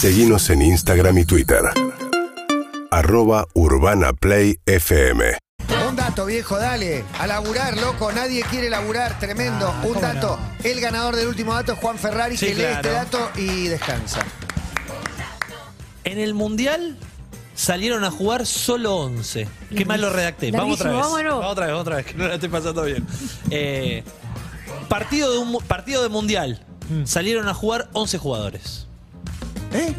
Seguimos en Instagram y Twitter. Arroba Urbana Play FM. Un dato, viejo, dale. A laburar, loco. Nadie quiere laburar. Tremendo. Ah, Un ¿cómo dato. El ganador del último dato es Juan Ferrari, Sí, que lee claro. este dato y descansa. En el Mundial salieron a jugar solo 11. Qué mal lo redacté. Vamos otra vez. Vámonos. Vamos otra vez, otra vez, que no la estoy pasando bien. Eh, partido, de un, partido de Mundial. Mm. Salieron a jugar 11 jugadores. ¿Eh?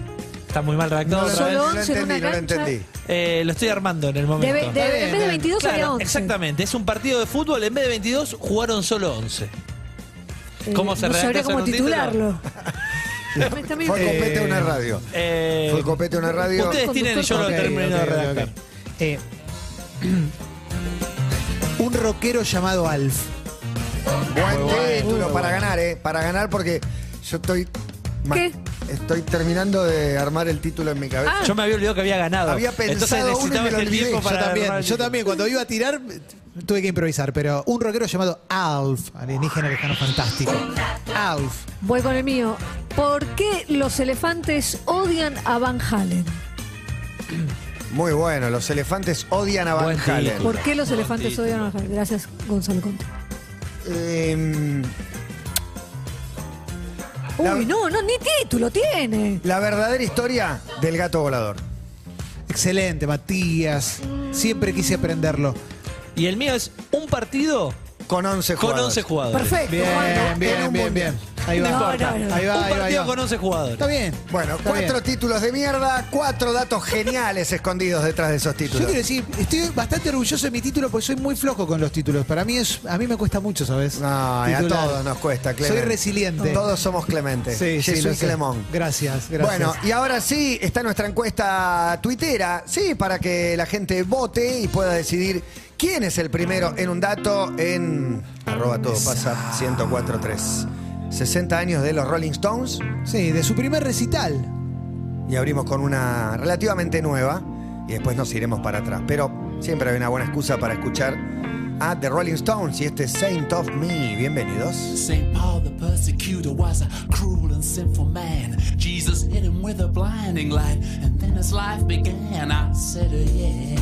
Está muy mal redactado. No, otra lo- vez. Solo no lo 11 en entendí, una no lo cancha. entendí. Eh, lo estoy armando en el momento. De, de- en vez de 22 Claro, había 11. exactamente. Es un partido de fútbol. En vez de 22, jugaron solo 11. Eh, ¿Cómo se no redacta sabría eso cómo en un título? titularlo. Está bien. Fue copete de una radio. Eh, Fue copete de una radio. Ustedes tienen yo lo Ok, termino de ok, redactar. ok. Eh, un rockero llamado Alf. Buen título para ganar, ¿eh? Para ganar porque yo estoy. Ma- ¿Qué? Estoy terminando de armar el título en mi cabeza. Ah. Yo me había olvidado que había ganado. Había pensado Entonces uno y necesitaba me lo este olvidé. tiempo Yo para Yo también, armar yo también. Cuando iba a tirar, tuve que improvisar. Pero un rockero llamado Alf, alienígena lejano fantástico. Alf. Voy con el mío. ¿Por qué los elefantes odian a Van Halen? Muy bueno. Los elefantes odian a Van Buen Halen. ¿Por qué los elefantes odian a Van Halen? Gracias, Gonzalo Conte. La- Uy, no, no, ni título tiene. la verdadera historia del gato volador. Excelente, Matías. Siempre quise aprenderlo. Y el mío es un partido Con 11 con jugadores. 11 jugadores. Perfecto. Bien, Juan. en un bien, bien, mundial. bien. Ahí va. No, importa. no, no. Ahí va, un ahí va, ahí partido va. con 11 jugadores. Está bien. Bueno, Está cuatro bien. títulos de mierda, cuatro datos geniales escondidos detrás de esos Yo títulos. quiero decir, estoy bastante orgulloso de mi título porque soy muy flojo con los títulos. Para mí es, a mí me cuesta mucho, ¿sabes? No, y a todos nos cuesta, Clemente. Soy resiliente. Todos somos Clemente. Sí, sí, Yo lo soy. Clemón. Gracias, gracias. Bueno, y ahora sí está nuestra encuesta tuitera, sí, para que la gente vote y pueda decidir quién es el primero en un dato en arroba todo pasa 1043. 60 años de los Rolling Stones Sí, de su primer recital. y abrimos con una relativamente nueva y después nos iremos para atrás. Pero siempre hay una buena excusa para escuchar a The Rolling Stones y este Saint of Me. Bienvenidos. St. Paul the persecutor was a cruel and sinful man. Jesus hit him with a blinding light, and then his life began. I said, uh, yes.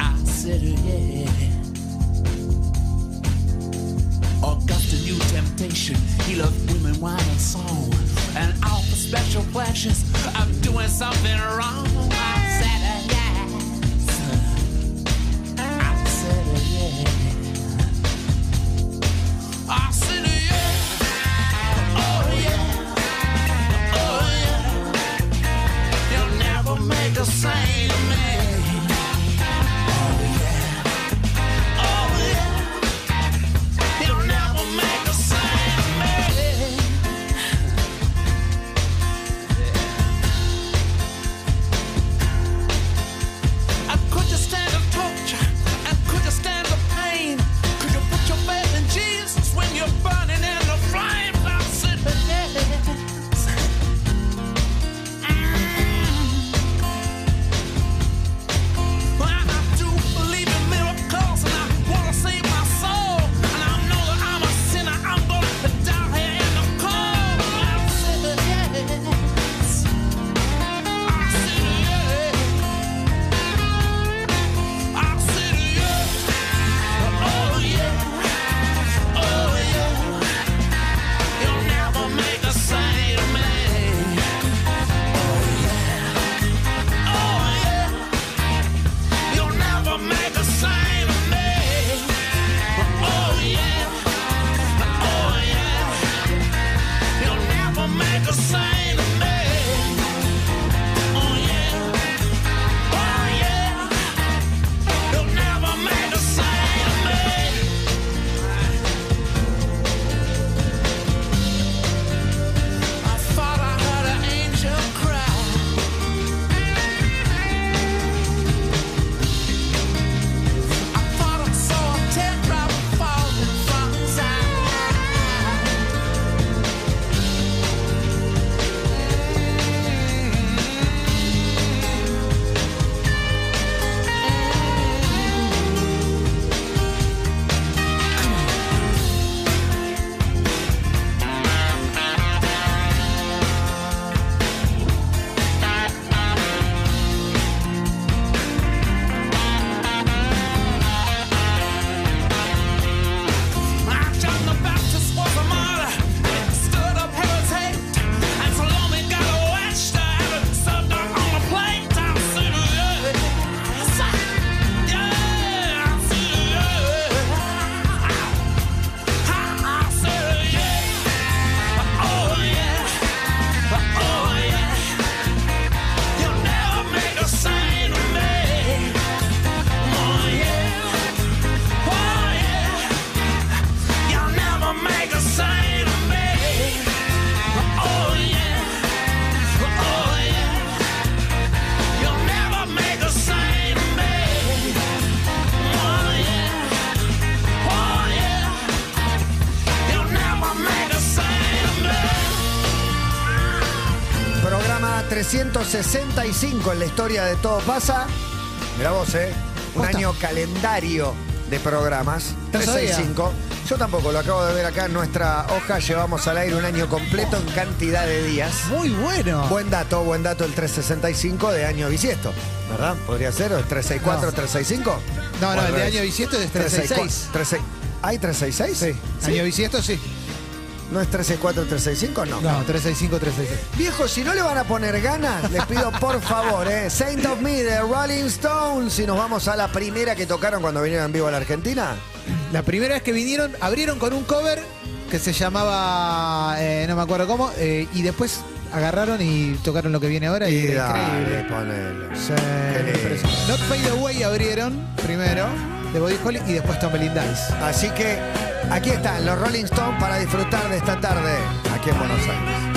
I said, uh, yeah. Temptation. He loved women, wine, and song. And all the special pleasures of doing something wrong. 365 en la historia de Todo Pasa. Mira vos, ¿eh? Un Posta. año calendario de programas. No sabía. 365. Yo tampoco, lo acabo de ver acá en nuestra hoja. Llevamos al aire un año completo en cantidad de días. Muy bueno. Buen dato, buen dato el 365 de año bisiesto, ¿verdad? ¿Podría ser? ¿O es 364, No. 365? No, ¿O no, el de año bisiesto es 366. 36. ¿Hay 366? Sí. Año bisiesto sí. ¿No es 364, 365? No. No, 365, 366. Viejo, si no le van a poner ganas, les pido por favor, ¿eh? Saint of Me de Rolling Stones. Si nos vamos a la primera que tocaron cuando vinieron en vivo a la Argentina. La primera vez que vinieron, abrieron con un cover que se llamaba, eh, no me acuerdo cómo, eh, y después agarraron y tocaron lo que viene ahora y, Y dale, increíble. ponele. Sí. Not Fade Away abrieron primero, de Body Holly, y después Tumbling Dice. Así que aquí están los Rolling Stones para disfrutar de esta tarde aquí en Buenos Aires.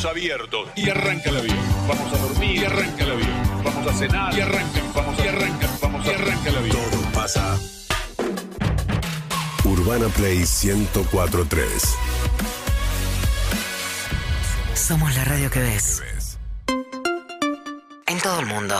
Brazos abiertos. Y arranca la vida. Vamos a dormir. Y arranca la vida. Vamos a cenar. Y arranca. Vamos y arranca. Vamos y arranca la vida. Todo pasa. Urbana Play 1043. Somos la radio que ves. En todo el mundo.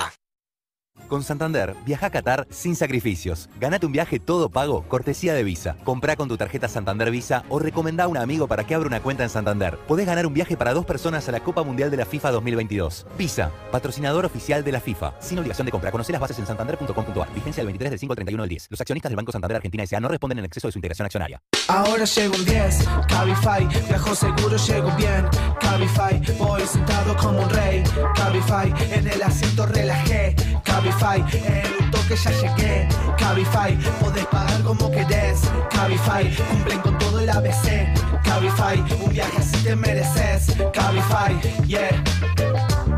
Con Santander, viaja a Qatar sin sacrificios. Ganate un viaje todo pago, cortesía de Visa. Comprá con tu tarjeta Santander Visa o recomendá a un amigo para que abra una cuenta en Santander. Podés ganar un viaje para dos personas a la Copa Mundial de la FIFA 2022. Visa, patrocinador oficial de la FIFA. Sin obligación de compra. Conoce las bases en santander.com.ar. Vigencia del 23 del 5 al 31 del 10. Los accionistas del Banco Santander Argentina S.A. no responden en exceso de su integración accionaria. Ahora llego un 10, Cabify, viajo seguro, llego bien. Cabify, voy sentado como un rey. Cabify, en el asiento relajé. Cabify, en un toque ya llegué. Cabify, podés pagar como querés. Cabify, cumplen con todo el ABC. Cabify, un viaje así te mereces. Cabify, yeah.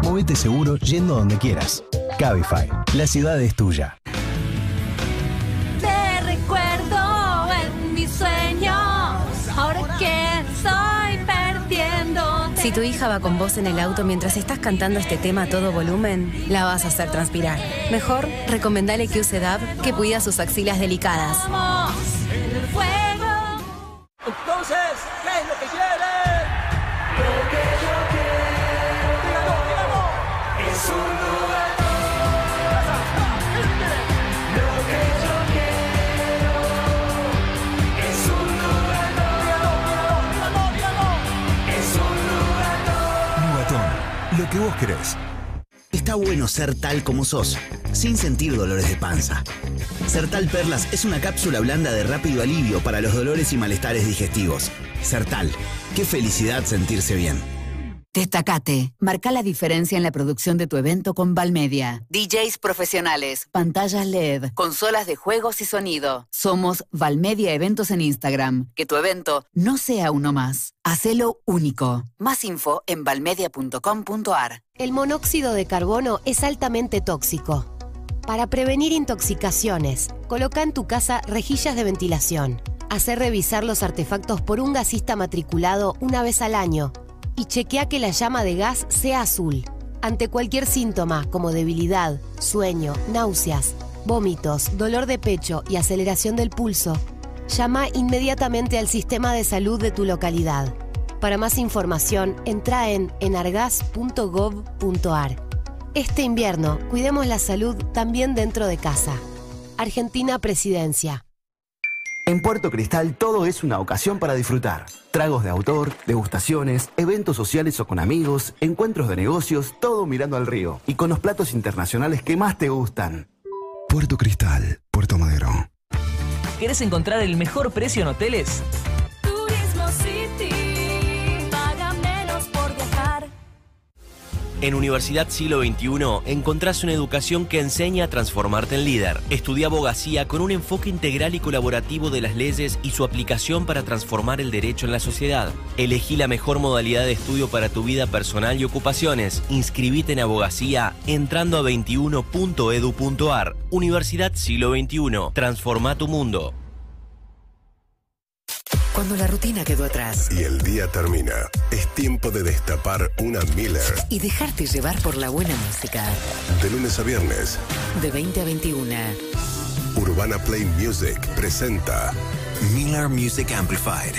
Movete seguro yendo donde quieras. Cabify, la ciudad es tuya. Si tu hija va con vos en el auto mientras estás cantando este tema a todo volumen, la vas a hacer transpirar. Mejor, recomendale que use DAB que cuida sus axilas delicadas. Está bueno ser tal como sos, sin sentir dolores de panza. Sertal Perlas es una cápsula blanda de rápido alivio para los dolores y malestares digestivos. Sertal, qué felicidad sentirse bien. Destacate. Marca la diferencia en la producción de tu evento con Valmedia. DJs profesionales, pantallas LED, consolas de juegos y sonido. Somos Valmedia Eventos en Instagram. Que tu evento no sea uno más. Hacelo único. Más info en valmedia.com.ar. El monóxido de carbono es altamente tóxico. Para prevenir intoxicaciones, coloca en tu casa rejillas de ventilación. Hacer revisar los artefactos por un gasista matriculado una vez al año y chequea que la llama de gas sea azul. Ante cualquier síntoma como debilidad, sueño, náuseas, vómitos, dolor de pecho y aceleración del pulso, llama inmediatamente al sistema de salud de tu localidad. Para más información, entra en enargas.gov.ar. Este invierno, cuidemos la salud también dentro de casa. Argentina Presidencia. En Puerto Cristal todo es una ocasión para disfrutar. Tragos de autor, degustaciones, eventos sociales o con amigos, encuentros de negocios, todo mirando al río. Y con los platos internacionales que más te gustan. Puerto Cristal, Puerto Madero. ¿Querés encontrar el mejor precio en hoteles? En Universidad Siglo XXI encontrás una educación que enseña a transformarte en líder. Estudia abogacía con un enfoque integral y colaborativo de las leyes y su aplicación para transformar el derecho en la sociedad. Elegí la mejor modalidad de estudio para tu vida personal y ocupaciones. Inscribite en abogacía entrando a 21.edu.ar. Universidad Siglo XXI. Transforma tu mundo. Cuando la rutina quedó atrás Y el día termina. Es tiempo de destapar una Miller. y dejarte llevar por la buena música. De lunes a viernes, De 20 a 21. Urbana Play Music presenta Miller Music Amplified.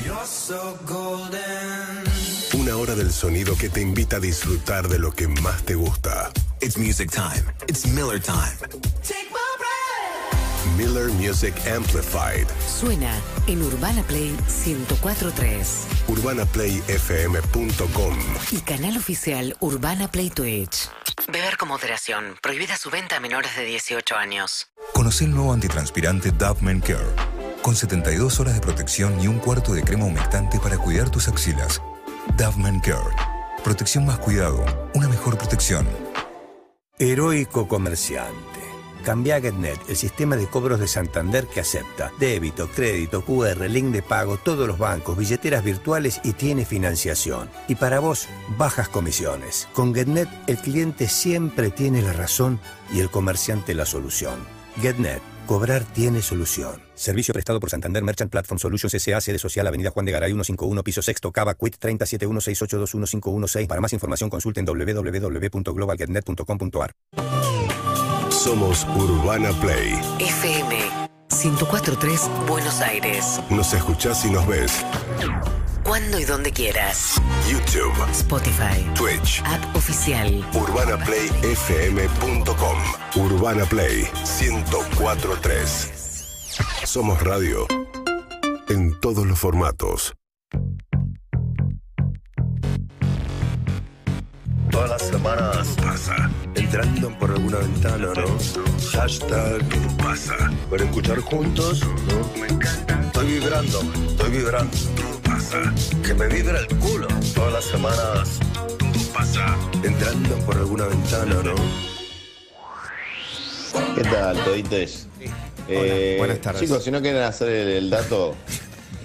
una hora del sonido que te invita a disfrutar de lo que más te gusta. It's music time. It's Miller time. Miller Music Amplified. Suena en Urbana Play 1043 UrbanaPlayFM.com. y canal oficial Urbana Play Twitch. Beber con moderación. Prohibida su venta a menores de 18 años. Conoce el nuevo antitranspirante Dove Men Care. Con 72 horas de protección y un cuarto de crema humectante para cuidar tus axilas. Dove Men Care. Protección más cuidado. Una mejor protección. Heroico comerciante. Cambia a GetNet, el sistema de cobros de Santander que acepta débito, crédito, QR, link de pago, todos los bancos, billeteras virtuales y tiene financiación. Y para vos, bajas comisiones. Con GetNet, el cliente siempre tiene la razón y el comerciante la solución. GetNet, cobrar tiene solución. Servicio prestado por Santander Merchant Platform Solutions S.A. Sede Social Avenida Juan de Garay 151 Piso Sexto Cava Quit 37168211516 Para más información consulten www.globalgetnet.com.ar Somos Urbana Play. FM 1043 Buenos Aires. Nos escuchás y nos ves. cuando y donde quieras. YouTube, Spotify, Twitch, app oficial. urbanaplayfm.com. Urbana Play 1043. Somos radio en todos los formatos. Todas las semanas pasa. Entrando por alguna ventana, ¿no? Hashtag pasa. Para escuchar juntos, ¿no? Me encanta. Estoy vibrando, estoy vibrando. Todo pasa. Que me vibra el culo. Todas las semanas. Todo pasa. Entrando por alguna ventana, ¿no? ¿Qué tal, toditos? Eh, buenas tardes. Chicos, si no quieren hacer el, el dato,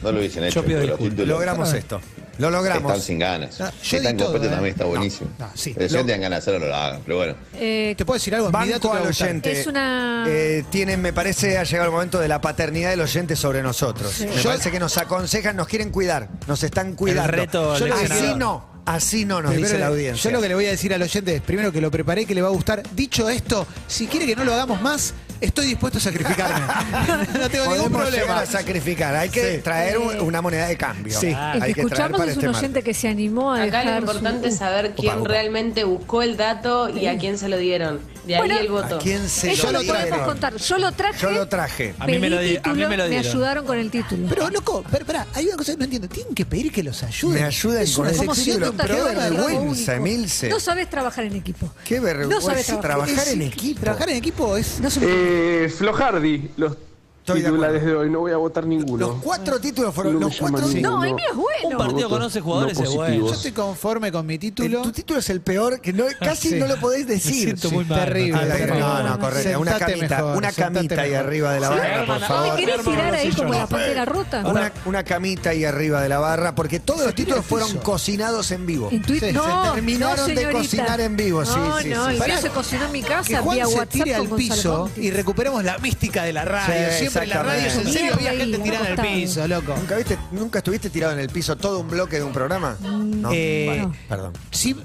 no lo hubiesen hecho. Yo pido porque los disculpas. títulos Logramos esto. Lo logramos. Están sin ganas. No, yo están todo, completos ¿eh? también está No, buenísimo. no, sí. Pero si Lo- no tengan ganas de hacerlo, no lo hagan. Pero bueno. Eh, ¿Te puedo decir algo? Banco al oyente. Es una- Eh, tienen, me parece, ha llegado el momento de la paternidad del oyente sobre nosotros. Sí. Me Yo- parece que nos aconsejan, nos quieren cuidar, nos están cuidando. reto Yo lo- así no, así no nos Primero dice la audiencia. Yo lo que le voy a decir al oyente es, primero que lo preparé, que le va a gustar. Dicho esto, si quiere que no lo hagamos más, estoy dispuesto a sacrificarme. no tengo ningún Podemos llegar problema. a sacrificar, hay que Sí. traer un- una moneda de cambio. Sí. hay que que traer escuchamos para es este un mal. oyente que se animó a Acá lo dejar importante su- es saber quién Opa, opa. realmente buscó el dato y a quién se lo dieron. De ahí Bueno, el voto. ¿A quién se Eso lo lo dieron? podemos contar. Yo lo traje. Yo lo traje. A mí me lo di- a mí título, me lo dieron. ayudaron con el título. Pero, loco, pero, pará, hay una cosa que no entiendo. Tienen que pedir que los ayuden. Me ayuden Es con una ese sección Qué vergüenza, Emilce. No sabes trabajar en equipo. Qué No vergüenza. sabes trabajar. trabajar en equipo. Trabajar en equipo es. No se Eh, Flojardi, los Estoy de hoy, no voy a votar ninguno. Los cuatro títulos fueron No los cuatro. llaman No, el mío es bueno. Un partido con 11 jugadores no es bueno. Yo estoy conforme con mi El- título. tu título es el peor, que no, casi Sí. no lo podéis Me decir. siento Sí. muy mal. terrible, Ah, no, no, correcto. Una camita, mejor, una camita ahí mejor. arriba de la barra, por ¿No me favor. querés tirar ahí como la pantera rota? Una, una camita ahí arriba de la barra, porque todos los títulos fueron cocinados en vivo. En Twitter. Sí, no, se terminaron no, de cocinar en vivo, sí, no, sí, No, sí. el Pará, mío se cocinó en mi Que casa Juan vía se WhatsApp al piso y recuperemos la mística de la radio. Sí, Siempre la radio es en serio, había gente tirada en el piso, loco. ¿Nunca, viste, ¿Nunca estuviste tirado en el piso todo un bloque de un programa? No. Eh, Bueno, perdón. Sí,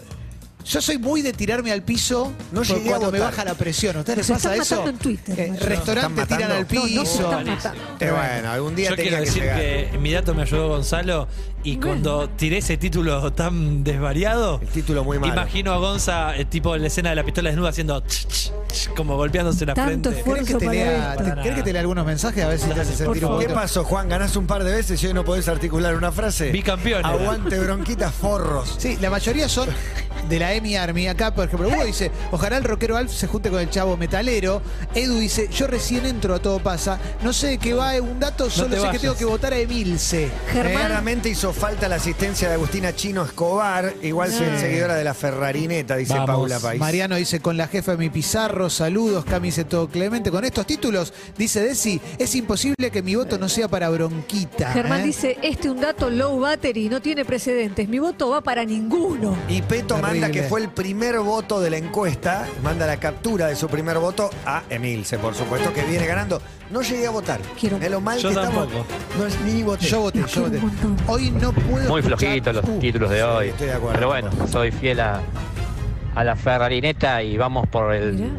yo soy muy de tirarme al piso No llegué a cuando me votar. baja la presión. ¿A ustedes les pasa eso? en Twitter, Eh, restaurantes ¿Están tiran al? No, no, piso. matando. Eh, bueno, algún día Yo tenía quiero que decir llegar. que en mi dato me ayudó Gonzalo y cuando tiré ese título tan desvariado, El título muy malo. imagino a Gonza, eh, tipo en la escena de la pistola desnuda, haciendo ch, ch, ch, como golpeándose la Tanto frente. ¿Querés que te lea, esto. te- ¿querés que te lea algunos mensajes a ver si te hace sentir un favor. ¿Qué pasó, Juan? ¿Ganás un par de veces y hoy no podés articular una frase? Bicampeón. Aguante bronquitas forros. Sí, la mayoría son de la EMI Army. Acá, por ejemplo, Hugo dice, ojalá el rockero Alf se junte con el chavo metalero. Edu dice, yo recién entro a todo pasa. No sé de qué va un dato, solo sé que tengo que votar a Emilce. Claramente hizo falta la asistencia de Agustina Chino Escobar. Igual soy Sí. seguidora de la Ferrarineta, dice Vamos. Paula País. Mariano dice, con la jefa de mi Pizarro, saludos, Cami dice todo Clemente. Con estos títulos, dice Desi, es imposible que mi voto no sea para bronquita. Germán ¿eh? dice, este un dato low battery, no tiene precedentes. Mi voto va para ninguno. Y Peto manda que fue el primer voto de la encuesta, manda la captura de su primer voto a Emilce, por supuesto, que viene ganando. No llegué a votar. Quiero- Es lo mal Yo que estamos. tampoco. No es ni voté. Yo voté, yo voté. Hoy no puedo Muy flojitos los Uh, títulos de hoy. estoy de acuerdo. Pero bueno, soy fiel a, a la Ferrarineta y vamos por el Mirá.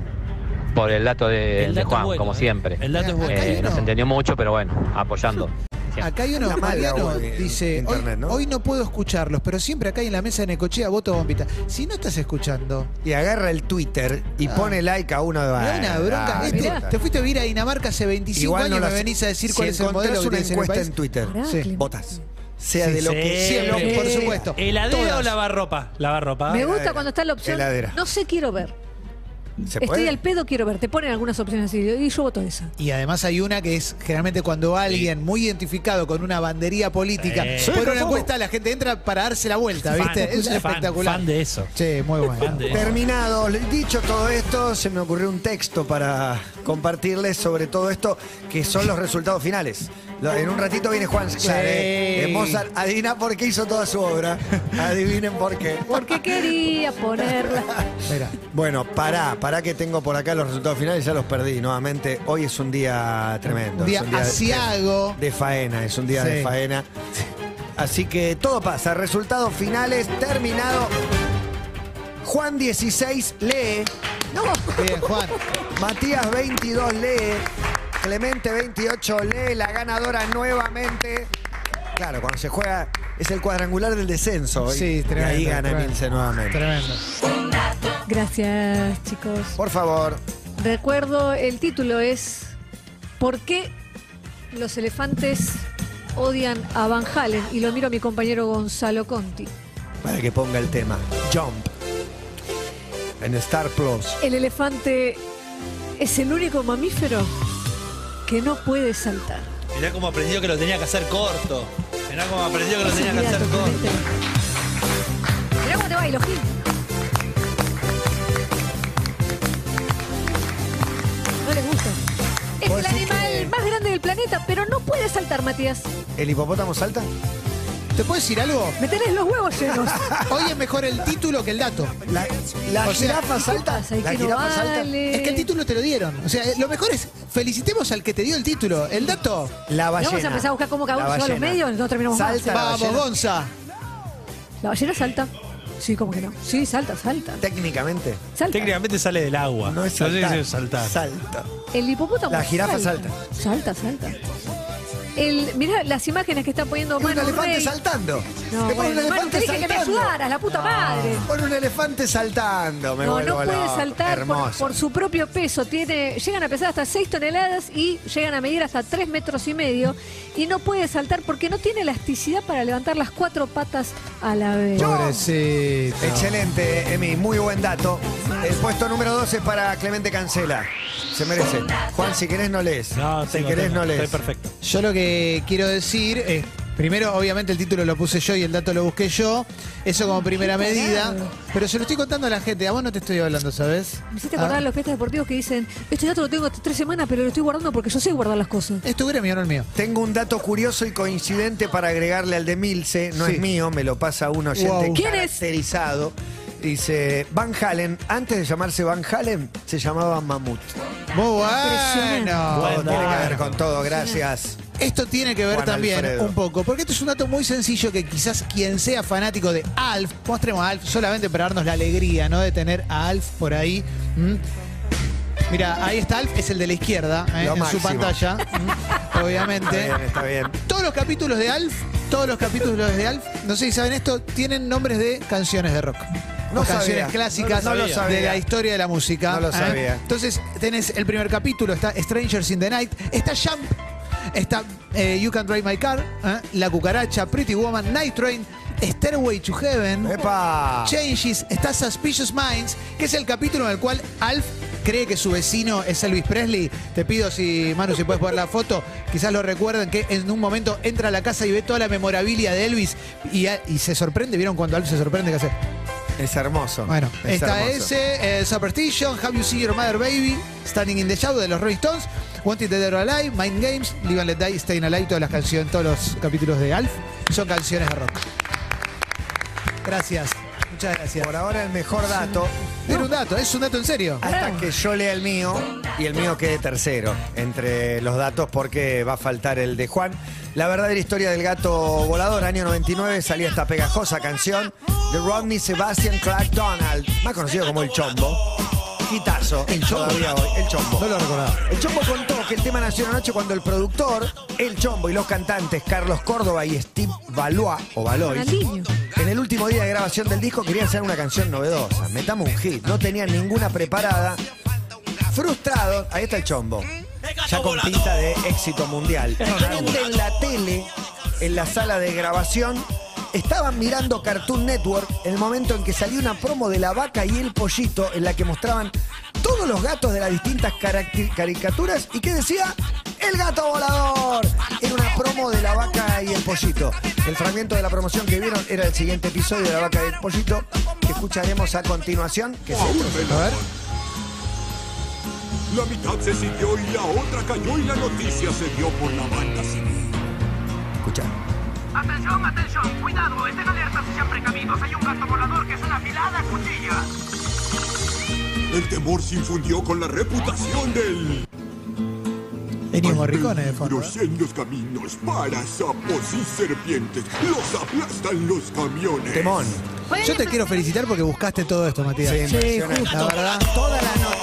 por el dato de, El de dato Juan, bueno, como eh. siempre. El dato es bueno. Eh, no uno. se entendió mucho, pero bueno, apoyando. Acá hay uno, la Mariano, dice, internet, hoy, ¿no? hoy no puedo escucharlos, pero siempre acá en la mesa de Necochea voto bombita. Si no estás escuchando, Y agarra el Twitter y Ah. pone like a uno de da una bronca. Ah, Este, te fuiste a vivir a Dinamarca hace 25 Igual no años y la me venís a decir Si cuál es el modelo una en encuesta país. en Twitter, Sí. Votas. Sea Sí, de lo sí. que Siempre, sea. por supuesto. ¿Heladera Todas. o lavarropa? Lavarropa. Me gusta Heladera. cuando está la opción. Heladera. No sé, quiero ver. ¿Se Estoy al pedo, quiero ver. Te ponen algunas opciones así. Y yo voto esa. Y además hay una que es generalmente cuando alguien muy identificado con una bandería política Sí. pone una la gente entra para darse la vuelta, Fan, ¿viste? Es fan, espectacular. fan de eso. Sí, muy bueno. Fan de eso. Terminado, dicho todo esto, se me ocurrió un texto para compartirles sobre todo esto, que son los resultados finales. Lo- En un ratito viene Juan Sclar, ¿eh? de Mozart. Adivina por qué hizo toda su obra. Adivinen por qué. Porque quería ponerla. Mira. Bueno, pará, pará que tengo por acá los resultados finales, ya los perdí nuevamente. Hoy es un día tremendo. Un día es de- asiago. De, faena, es un día de faena. Así que todo pasa. Resultados finales, terminado. Juan 16 lee. Bien, Juan. Matías 22 lee. Clemente 28 lee. La ganadora nuevamente Claro, cuando se juega es el cuadrangular del descenso. y- Sí, y tremendo, ahí gana tremendo. Nuevamente. Tremendo. Gracias, chicos. Por favor. Recuerdo, el título es ¿Por qué los elefantes odian a Van Halen? Y lo miro a mi compañero Gonzalo Conti. Para que ponga el tema. Jump. En Star Plus. El elefante es el único mamífero que no puede saltar. Mirá cómo aprendió que lo tenía que hacer corto. Mirá cómo aprendió que lo tenía que hacer corto. Mirá cómo te bailo, Gil. No les gusta. Es ¿Vos el animal que- más grande del planeta, pero no puede saltar, Matías. ¿El hipopótamo salta? ¿Te puedo decir algo? Me tenés los huevos llenos. Hoy es mejor el título que el dato. La, la O sea, jirafa salta. La no jirafa salta. vale? Es que el título te lo dieron. O sea, lo mejor es felicitemos al que te dio el título. El dato. La ballena. Vamos a empezar a buscar cómo cada uno se va a los medios no terminamos más. Salta. la Vamos, ballena. Gonza. La ballena salta. Sí, ¿cómo que no? Sí, salta, salta. Técnicamente. Salta. Técnicamente sale del agua. No es saltar. es saltar. Salta. El hipopótamo La jirafa salta. Salta, salta. El, mirá las imágenes que está poniendo Es un Manu elefante Rey. saltando. No, Me pone bueno, un Manu, elefante te dije que me saltando. ayudaras, la puta madre. Pone un elefante saltando. Me No, no puede loco. saltar por, su propio peso. Tiene, llegan a pesar hasta 6 toneladas y llegan a medir hasta 3 metros y medio. Y no puede saltar porque no tiene elasticidad para levantar las cuatro patas a la vez. Pobrecito. Excelente, Emi, muy buen dato. El puesto número 12 para Clemente Cancela. Se merece. Juan, si querés no lees. No, si tengo, querés tengo. no lees. Estoy perfecto. Yo lo que quiero decir primero, obviamente el título lo puse yo y el dato lo busqué yo. Eso como primera Qué medida. Pero se lo estoy contando a la gente. A vos no te estoy hablando, ¿sabes? Me hiciste acordar Ah, de los fiestas deportivos que dicen, este dato lo tengo hasta tres semanas, pero lo estoy guardando porque yo sé guardar las cosas. Es tu gremio, no el mío. Tengo un dato curioso y coincidente para agregarle al de Milce. No Sí. es mío, me lo pasa un oyente Wow. ¿Quién es? caracterizado. Dice, Van Halen, antes de llamarse Van Halen, se llamaba Mamut. Muy Impresionante. bueno. Todo tiene que ver con todo, gracias. Esto tiene que ver Juan también Alfredo. un poco, porque esto es un dato muy sencillo que quizás quien sea fanático de Alf, mostremos a Alf solamente para darnos la alegría, ¿no? De tener a Alf por ahí. ¿m? Mira, ahí está Alf, es el de la izquierda, ¿eh? En máximo. su pantalla, ¿m? Está obviamente. bien, está bien. Todos los capítulos de Alf, todos los capítulos de Alf, no sé si saben esto, tienen nombres de canciones de rock. No O sabía, canciones clásicas no lo de sabía. la historia de la música. No lo ¿eh? sabía. Entonces, tenés el primer capítulo, está Strangers in the Night, está Jump, está eh, You Can Drive My Car, ¿eh? La Cucaracha, Pretty Woman, Night Train, Stairway to Heaven, ¡Epa! Changes, está Suspicious Minds, que es el capítulo en el cual Alf cree que su vecino es Elvis Presley. Te pido si, Manu, si puedes poner la foto. Quizás lo recuerden que en un momento entra a la casa y ve toda la memorabilia de Elvis y, y se sorprende. ¿Vieron cuando Alf se sorprende qué hace? Es hermoso. Bueno, Es está hermoso. ese, eh, Superstition, Have You Seen Your Mother Baby, Standing in the Shadow de los Rolling Stones, Wanted Dead or Alive, Mind Games, Live and Let Die, Staying Alive, todas las canciones, todos los capítulos de Alf son canciones de rock. Gracias, muchas gracias. Por ahora el mejor dato. Era un dato, es un dato en serio. Hasta que yo lea el mío y el mío quede tercero entre los datos porque va a faltar el de Juan. La verdadera historia del gato volador, año 99, salía esta pegajosa canción de Rodney Sebastian Clark Donald, más conocido como El Chombo. Hitazo, el todavía hoy, El Chombo. No lo recordaba. El Chombo contó que el tema nació anoche cuando el productor, El Chombo y los cantantes Carlos Córdoba y Steve Valois, o Valois, Ronaldinho. en el último día de grabación del disco querían hacer una canción novedosa. Metamos un hit. No tenían ninguna preparada. Frustrados, ahí está el chombo. Ya con pinta de éxito mundial. En la tele, en la sala de grabación, estaban mirando Cartoon Network el momento en que salió una promo de la vaca y el pollito en la que mostraban todos los gatos de las distintas caricaturas y que decía el gato volador. Era una promo de la vaca y el pollito. El fragmento de la promoción que vieron era el siguiente episodio de la vaca y el pollito que escucharemos a continuación. Que. A ver. La mitad se siguió y la otra cayó y la noticia se dio por la banda civil. Escucha. Atención, atención, cuidado, estén alertas y sean precavidos. Hay un gato volador que es una afilada cuchilla. El temor se infundió con la reputación del... Ennio Morricone de fondo. Los sendos caminos para sapos y serpientes. Los aplastan los camiones. Temón. Yo te quiero felicitar porque buscaste todo esto, Matías. Sí, impresionante. La verdad. Toda la noche.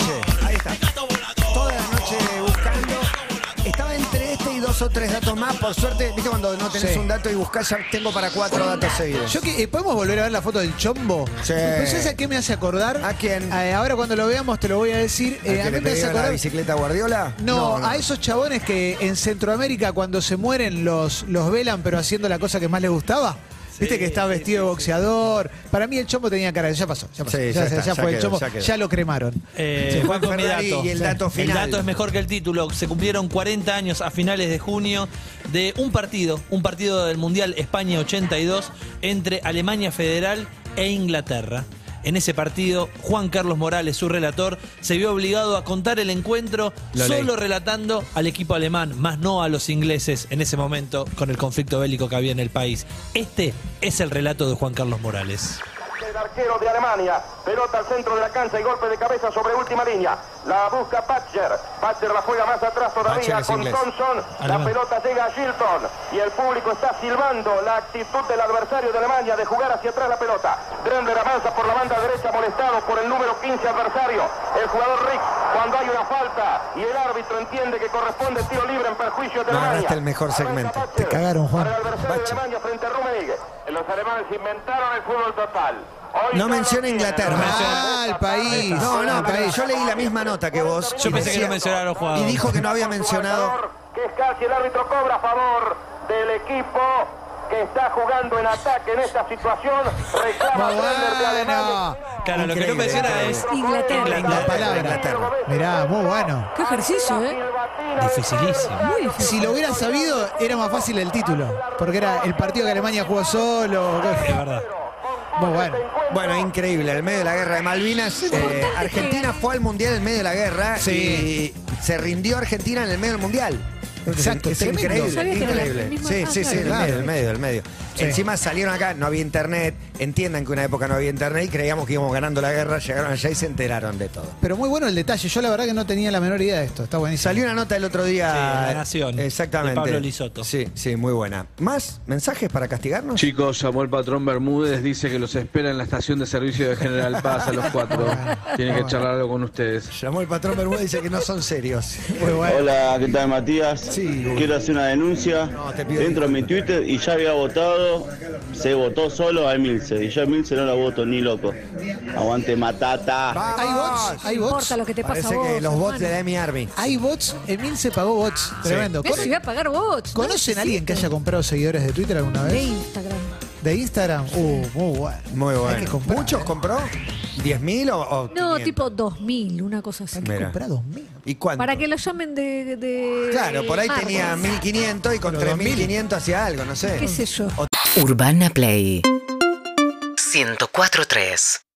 Dos dos o tres datos más. Por suerte, viste cuando no tenés Sí. un dato y buscás, ya tengo para cuatro datos seguidos. Yo que, eh, ¿Podemos volver a ver la foto del chombo? Sí. Pero ¿Sabes a qué me hace acordar? ¿A quién? Eh, ahora cuando lo veamos te lo voy a decir. ¿Al Eh, que a mí le me hace pegué a la acordar. bicicleta Guardiola? No, a esos chabones que en Centroamérica cuando se mueren los, los velan pero haciendo la cosa que más les gustaba. Viste que está vestido de boxeador. Para mí el chombo tenía cara de ya pasó, ya pasó. Sí, ya, ya está, ya ya fue el chombo, ya lo cremaron. Eh, Sí, Juan mi dato. y el dato El final. dato es mejor que el título. Se cumplieron 40 años a finales de junio de un partido, un partido del Mundial España 82 entre Alemania Federal e Inglaterra. En ese partido, Juan Carlos Morales, su relator, se vio obligado a contar el encuentro Lo solo relatando al equipo alemán, más no a los ingleses en ese momento con el conflicto bélico que había en el país. Este es el relato de Juan Carlos Morales. El arquero de Alemania, pelota al centro de la cancha y golpe de cabeza sobre última línea. La busca Patcher. Patcher la juega más atrás todavía con inglés. Thompson. La pelota llega a Gilton y el público está silbando la actitud del adversario de Alemania de jugar hacia atrás la pelota. Drender avanza por la banda derecha molestado por el número 15 adversario. El jugador Rick cuando hay una falta y el árbitro entiende que corresponde tiro libre en perjuicio de No, Alemania. agarraste el mejor segmento. Te cagaron, Juan. Para el adversario de Alemania frente a Rummenigge. Los alemanes inventaron el fútbol total. No menciona. Inglaterra. Ah, el país. No, no, pero yo leí la misma nota que vos. Yo y pensé que decía- no mencionaba a los Y jugadores. dijo que no había mencionado. Que es casi el árbitro cobra a favor del equipo que está jugando en ataque en esta situación. Reclama Muy de Alemania. bueno. Claro, lo que no Increíble, menciona es Inglaterra. La palabra. Mirá, muy bueno. Qué ejercicio, ¿eh? dificilísimo. Muy difícil. Si lo hubiera sabido, era más fácil el título. Porque era el partido que Alemania jugó solo. Es verdad. Muy bueno. Bueno, increíble. En el medio de la guerra de Malvinas, eh, Argentina fue al mundial en medio de la guerra Sí. y se rindió Argentina en el medio del mundial. Exacto, es increíble, increíble. Sí, sí, sí, el medio, el medio, el medio. Sí. Encima salieron acá, no había internet. Entiendan que una época no había internet y creíamos que íbamos ganando la guerra, llegaron allá y se enteraron de todo. Pero muy bueno el detalle. Yo la verdad que no tenía la menor idea de esto. Está buenísimo. Salió una nota el otro día. Sí, La Nación, Exactamente. de Pablo Lisoto. Sí, sí, muy buena. ¿Más mensajes para castigarnos? Chicos, llamó el patrón Bermúdez, dice que los espera en la estación de servicio de General Paz a los cuatro. Tiene que charlar algo con ustedes. Llamó el patrón Bermúdez y dice que no son serios. Muy bueno. Hola, ¿qué tal Matías? Sí. Quiero hacer una denuncia. No, te pido Entro en mi Twitter y ya había votado, se votó solo a Emilce. Y yo a Emilce no la voto ni loco. Aguante matata. ¿Hay bots? ¿Hay No bots? importa lo que te pasa Parece a vos. que los bots hermano. de la Emi Army. Hay bots. Emil se pagó bots. Tremendo. Eso iba a pagar bots. no ¿Conocen a alguien que haya comprado seguidores de Twitter alguna De vez? Instagram. ¿De Instagram? Uh, muy bueno. Muy Hay que bueno. comprar, ¿Muchos ¿eh? compró? ¿10.000 o, o No, 500? tipo 2000, una cosa así. Hay que Mira. comprar 2000. ¿Y cuánto? Para que lo llamen de. de Claro, por ahí marcas. tenía 1.500 y con Pero 3.500 hacía algo, no sé. ¿Qué sé yo? Urbana Play. 104.3